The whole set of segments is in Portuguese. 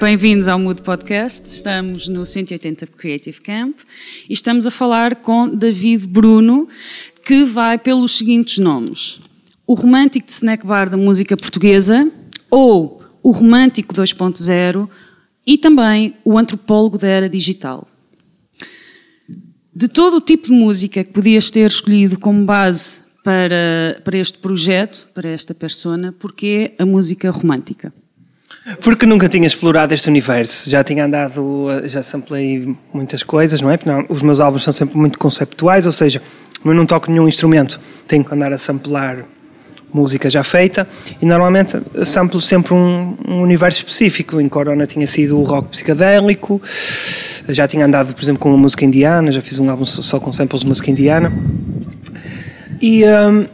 Bem-vindos ao Mood Podcast. Estamos no 180 Creative Camp e estamos a falar com David Bruno, que vai pelos seguintes nomes: o romântico de snack bar da música portuguesa ou o romântico 2.0 e também o antropólogo da era digital. De todo o tipo de música que podias ter escolhido como base para, para este projeto, para esta persona, porque a música romântica? Porque nunca tinha explorado este universo. Já tinha andado, já samplei muitas coisas, não é? Não, os meus álbuns são sempre muito conceptuais, ou seja, eu não toco nenhum instrumento, tenho que andar a samplar música já feita e normalmente samplo sempre um, um, universo específico. Em Corona tinha sido o rock psicadélico, já tinha andado, por exemplo, com uma música indiana, já fiz um álbum só com samples de música indiana. E um,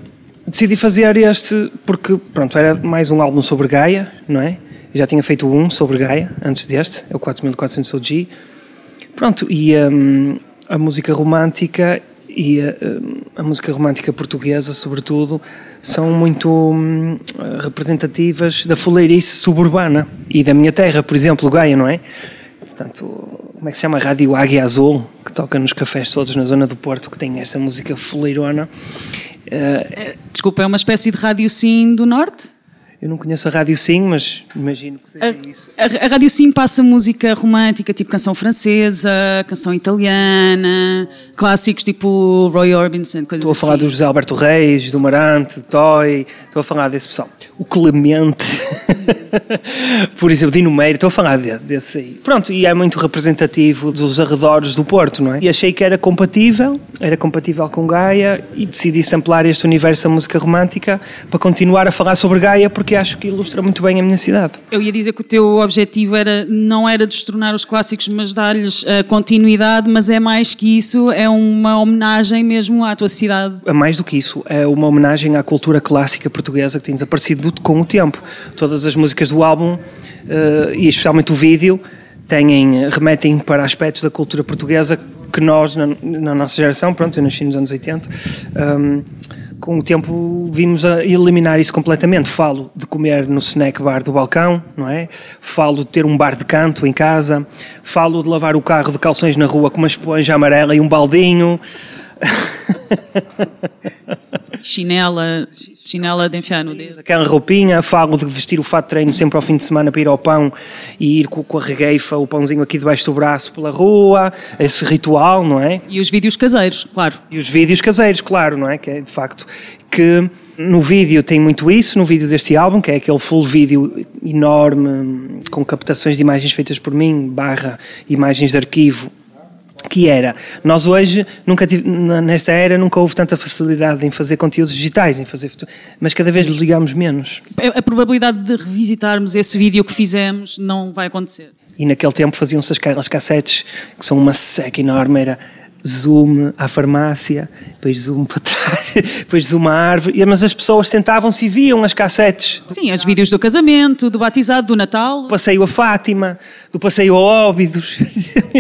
decidi fazer este porque, pronto, era mais um álbum sobre Gaia, não é? Eu já tinha feito um sobre Gaia antes deste, é o 4400 OG. Pronto, e um, a música romântica e a, hum, a, música romântica portuguesa, sobretudo, são muito hum, representativas da fuleirice suburbana e da minha terra, por exemplo, Gaia, não é? Portanto, como é que se chama? Rádio Águia Azul, que toca nos cafés todos na zona do Porto, que tem esta música fuleirona. Uh, Desculpa, é uma espécie de rádio sim do Norte? Eu não conheço a Rádio Sim, mas imagino que seja a, isso. A, a Rádio Sim passa música romântica, tipo canção francesa, canção italiana, clássicos tipo Roy Orbison, coisas Estou a falar assim. do José Alberto Reis, do Marante, do Toy, estou a falar desse pessoal. O Clemente, por exemplo, Dino Meire, estou a falar desse aí. Pronto, e é muito representativo dos arredores do Porto, não é? E achei que era compatível, era compatível com Gaia e decidi samplar este universo da música romântica para continuar a falar sobre Gaia porque acho que ilustra muito bem a minha cidade. Eu ia dizer que o teu objetivo era não era destronar os clássicos, mas dar-lhes uh, continuidade, mas é mais que isso, é uma homenagem mesmo à tua cidade. É mais do que isso, é uma homenagem à cultura clássica portuguesa que tem desaparecido com o tempo. Todas as músicas do álbum, uh, e especialmente o vídeo, têm, remetem para aspectos da cultura portuguesa que nós, na, na nossa geração, pronto, eu nasci nos anos 80, um, com o tempo vimos a eliminar isso completamente. Falo de comer no snack bar do balcão, não é? Falo de ter um bar de canto em casa, falo de lavar o carro de calções na rua com uma esponja amarela e um baldinho. Chinela, chinela de enfiar no dedo. Aquela roupinha, falo de vestir o fato de treino sempre ao fim de semana para ir ao pão e ir com, com a regueifa, o pãozinho aqui debaixo do braço pela rua, esse ritual, não é? E os vídeos caseiros, claro. E os vídeos caseiros, claro, não é? Que é de facto que no vídeo tem muito isso, no vídeo deste álbum, que é aquele full vídeo enorme, com captações de imagens feitas por mim, barra imagens de arquivo, que era, nós hoje, nunca tive, nesta era, nunca houve tanta facilidade em fazer conteúdos digitais, em fazer, mas cada vez ligamos menos. A, probabilidade de revisitarmos esse vídeo que fizemos não vai acontecer. E naquele tempo faziam-se aquelas cassetes, que são uma seca enorme, era zoom à farmácia, depois zoom para trás, depois zoom à árvore, mas as pessoas sentavam-se e viam as cassetes. Sim, os vídeos do casamento, do batizado, do Natal. Do passeio a Fátima, do passeio a Óbidos.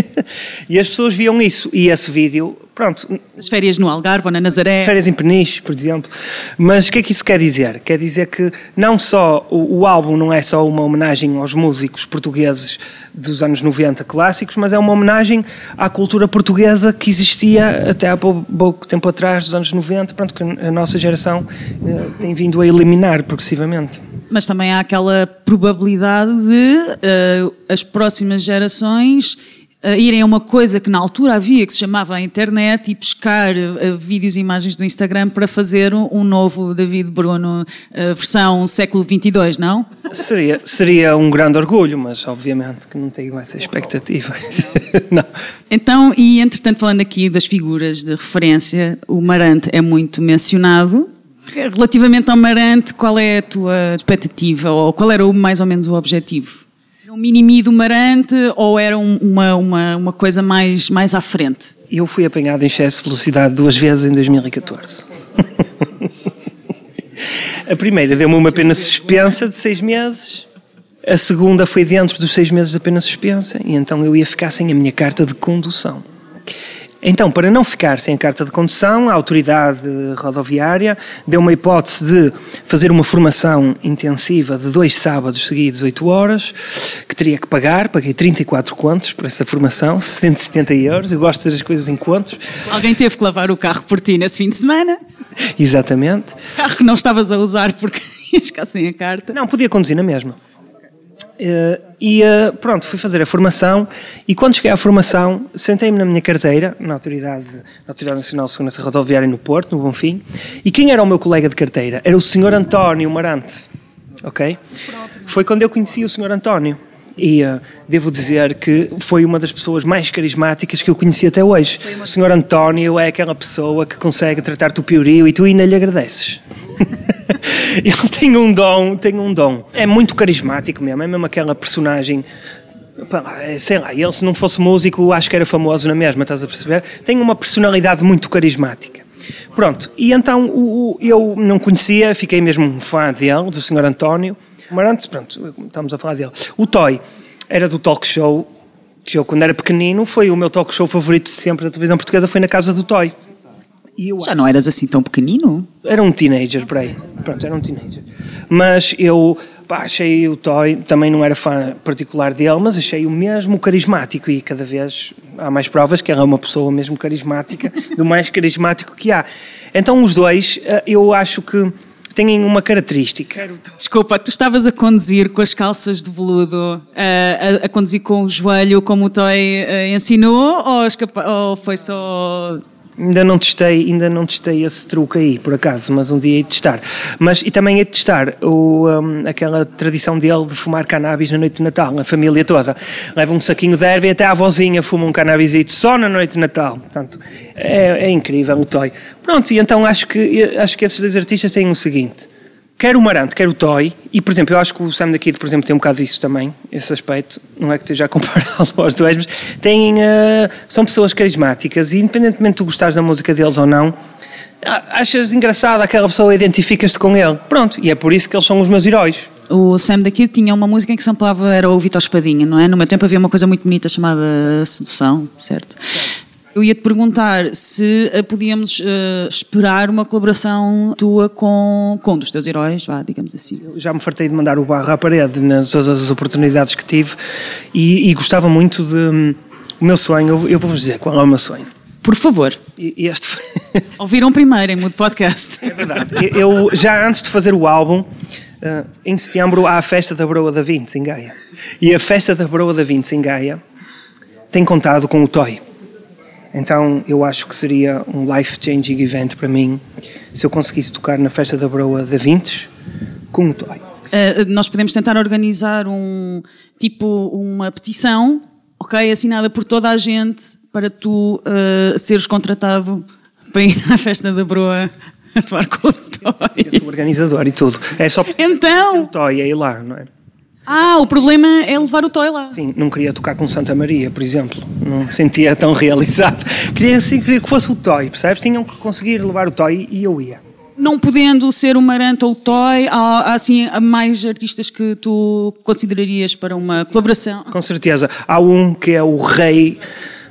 e as pessoas viam isso. E esse vídeo, pronto. As férias no Algarve ou na Nazaré. Férias em Peniche, por exemplo. Mas o que é que isso quer dizer? Quer dizer que não só o, o álbum não é só uma homenagem aos músicos portugueses dos anos 90 clássicos, mas é uma homenagem à cultura portuguesa que existia até há pouco tempo atrás, dos anos 90, pronto, que a nossa geração uh, tem vindo a eliminar progressivamente. Mas também há aquela probabilidade de uh, as próximas gerações uh, irem a uma coisa que na altura havia, que se chamava a internet, e pescar uh, vídeos e imagens do Instagram para fazer um, um novo David Bruno uh, versão século 22, não? Seria, seria um grande orgulho, mas obviamente que não tenho essa expectativa. não. Então, e entretanto, falando aqui das figuras de referência, o Marante é muito mencionado. Relativamente ao Marante, qual é a tua expectativa, ou qual era mais ou menos o objetivo? Um mini do Marante ou era uma, uma, uma coisa mais, mais à frente? Eu fui apanhado em excesso de velocidade duas vezes em 2014. a primeira deu-me uma pena suspensa de seis meses. A segunda foi dentro dos seis meses de pena suspensa e então eu ia ficar sem a minha carta de condução. Então, para não ficar sem carta de condução, a autoridade rodoviária deu uma hipótese de fazer uma formação intensiva de dois sábados seguidos, 8 horas, que teria que pagar. Paguei 34 contos por essa formação, 170 euros. Eu gosto de fazer as coisas em contos. Alguém teve que lavar o carro por ti nesse fim de semana? Exatamente. Carro que não estavas a usar porque ias ficar sem a carta. Não, podia conduzir na mesma. Uh, e uh, pronto, fui fazer a formação e quando cheguei à formação sentei-me na minha carteira, na Autoridade, na Autoridade Nacional de Segurança Rodoviária no Porto, no Bonfim, e quem era o meu colega de carteira? Era o Sr. António Marante, ok? Foi quando eu conheci o Sr. António e uh, devo dizer que foi uma das pessoas mais carismáticas que eu conheci até hoje. O Sr. António é aquela pessoa que consegue tratar-te o piorio e tu ainda lhe agradeces. ele tem um dom, tem um dom. É muito carismático mesmo, é mesmo aquela personagem é, sei lá, ele se não fosse músico acho que era famoso na mesma, estás a perceber? Tem uma personalidade muito carismática. Pronto, e então o, o, eu não conhecia, fiquei mesmo um fã dele, do Sr. António. Mas antes, pronto, estamos a falar dele. O Toy era do talk show, que eu quando era pequenino foi o meu talk show favorito sempre da televisão portuguesa, foi na casa do Toy. Já não eras assim tão pequenino? Era um teenager, por aí. Pronto, era um teenager. Mas eu pá, achei o Toy, também não era fã particular dele, mas achei o mesmo carismático e cada vez há mais provas que é uma pessoa mesmo carismática, do mais carismático que há. Então os dois, eh, eu acho que têm uma característica. Desculpa, tu estavas a conduzir com as calças de veludo, a, a, a conduzir com o joelho como o Toy uh, ensinou ou, ou foi só Ainda não testei, ainda não testei esse truque aí, por acaso, mas um dia hei de testar. Mas, e também hei de testar o, um, aquela tradição dele de fumar cannabis na noite de Natal, a família toda. Leva um saquinho de erva e até a avózinha fuma um cannabisito só na noite de Natal. Portanto, é, é incrível o toy. Pronto, e então acho que, acho que esses dois artistas têm o seguinte quer o Marante, quer o Toy, e por exemplo, eu acho que o Sam da Kid, por exemplo, tem um bocado disso também, esse aspecto, não é que esteja a compará-lo aos dois, mas têm, uh, são pessoas carismáticas e independentemente de tu gostares da música deles ou não, achas engraçado aquela pessoa, identificas-te com ele. Pronto, e é por isso que eles são os meus heróis. O Sam da Kid tinha uma música em que se amplava, era o Vitor Espadinha, não é? No meu tempo havia uma coisa muito bonita chamada Sedução, certo? certo. Eu ia te perguntar se uh, podíamos uh, esperar uma colaboração tua com, com um dos teus heróis, vá, digamos assim. Eu já me fartei de mandar o barro à parede nas todas as oportunidades que tive e, e gostava muito de. Um, o meu sonho, eu, eu vou-vos dizer qual é o meu sonho. Por favor. E, este Ouviram primeiro em Mudo Podcast. É verdade. Eu, já antes de fazer o álbum, uh, em setembro há a festa da Broa da Vintes em Gaia. E a festa da Broa da Vintes em Gaia tem contado com o Toy. Então eu acho que seria um life-changing event para mim se eu conseguisse tocar na festa da Broa da Vintes com o Toy. Uh, nós podemos tentar organizar um tipo uma petição, ok, assinada por toda a gente para tu uh, seres contratado para ir à festa da Broa atuar com o Toy. Eu sou organizador e tudo. É só então o Toy é ir lá, não é? Ah, o problema é levar o toy lá. Sim, não queria tocar com Santa Maria, por exemplo. Não sentia tão realizado. Queria, assim, queria que fosse o toy, percebes? Tinham que conseguir levar o toy e eu ia. Não podendo ser o Maranta ou o Toy, há, há assim há mais artistas que tu considerarias para uma colaboração? Com certeza. Há um que é o rei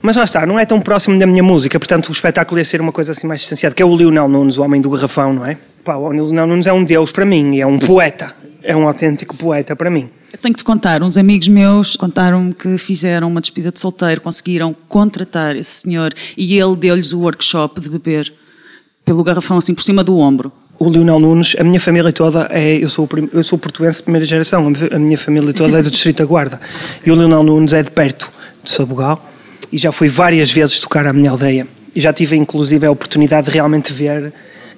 mas lá está, não é tão próximo da minha música, portanto o espetáculo ia ser uma coisa assim mais distanciada, que é o Lionel Nunes, o homem do garrafão, não é? Pá, o Lionel Nunes é um deus para mim, é um poeta, é um autêntico poeta para mim. Eu tenho que te contar, uns amigos meus contaram-me que fizeram uma despedida de solteiro, conseguiram contratar esse senhor e ele deu-lhes o workshop de beber pelo garrafão assim por cima do ombro. O Lionel Nunes, a minha família toda é. Eu sou, eu sou português de primeira geração, a minha família toda é do Distrito da Guarda. E o Lionel Nunes é de perto, de Sabugal, e já fui várias vezes tocar à minha aldeia. E já tive inclusive a oportunidade de realmente ver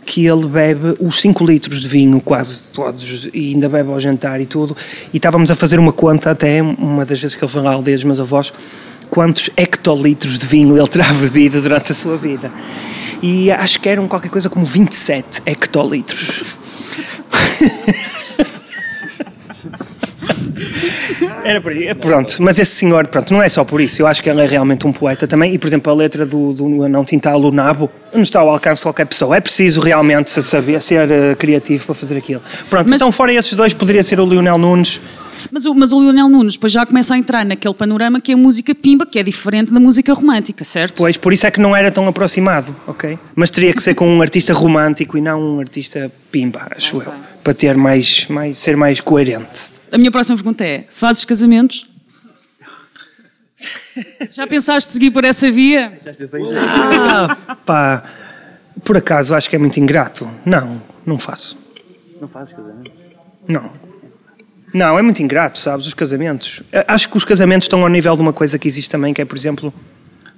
que ele bebe os 5 litros de vinho, quase todos, e ainda bebe ao jantar e tudo. E estávamos a fazer uma conta, até uma das vezes que ele foi lá à aldeia dos meus avós, quantos hectolitros de vinho ele terá bebido durante a sua vida. E acho que eram qualquer coisa como 27 hectolitros. Era por aí. Pronto, mas esse senhor, pronto, não é só por isso. Eu acho que ele é realmente um poeta também. E, por exemplo, a letra do, do Não Tintal, o Nabo, não está ao alcance de qualquer pessoa. É preciso realmente saber ser uh, criativo para fazer aquilo. Pronto, mas, então, fora esses dois, poderia ser o Lionel Nunes. Mas o, mas o Lionel Nunes depois já começa a entrar naquele panorama que é a música pimba, que é diferente da música romântica, certo? Pois, por isso é que não era tão aproximado, ok? Mas teria que ser com um artista romântico e não um artista pimba, acho eu. Para ter mais, mais, ser mais coerente. A minha próxima pergunta é: fazes casamentos? Já pensaste seguir por essa via? Ah, pá, por acaso acho que é muito ingrato. Não, não faço. Não fazes casamento? Não. Não, é muito ingrato, sabes, os casamentos. Eh, Acho que os casamentos estão ao nível de uma coisa que existe também, que é, por exemplo,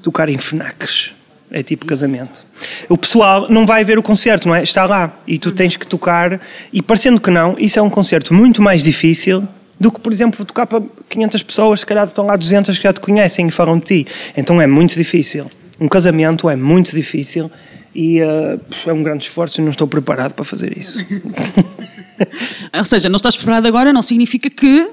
tocar em FNACs. É tipo casamento. O pessoal não vai ver o concerto, não é? Está lá e tu tens que tocar. E parecendo que não, isso é um concerto muito mais difícil do que, por exemplo, tocar para 500 pessoas, se calhar estão lá 200 que já te conhecem e falam de ti. Então é muito difícil. Um casamento é muito difícil e eh, é um grande esforço e não estou preparado para fazer isso. Ou seja, não estás preparado agora, não significa que,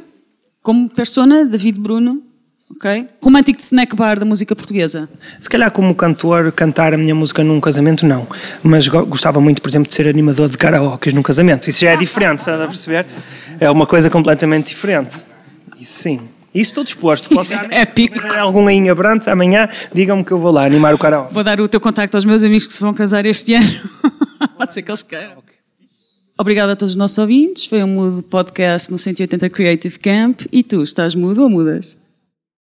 como persona, David Bruno, ok? Romântico de snack bar da música portuguesa. Se calhar como cantor, cantar a minha música num casamento, não. Mas go- gostava muito, por exemplo, de ser animador de karaokes num casamento. Isso já é diferente, estás a perceber? É uma coisa completamente diferente. Isso sim. Isso estou disposto. Isso é épico. Algum aí em Abrantes, amanhã, digam-me que eu vou lá animar o karaoke. Vou dar o teu contacto aos meus amigos que se vão casar este ano. Pode ser que eles queiram. Obrigada a todos os nossos ouvintes. Foi um Mudo Podcast no 180 Creative Camp. E tu, estás mudo ou mudas?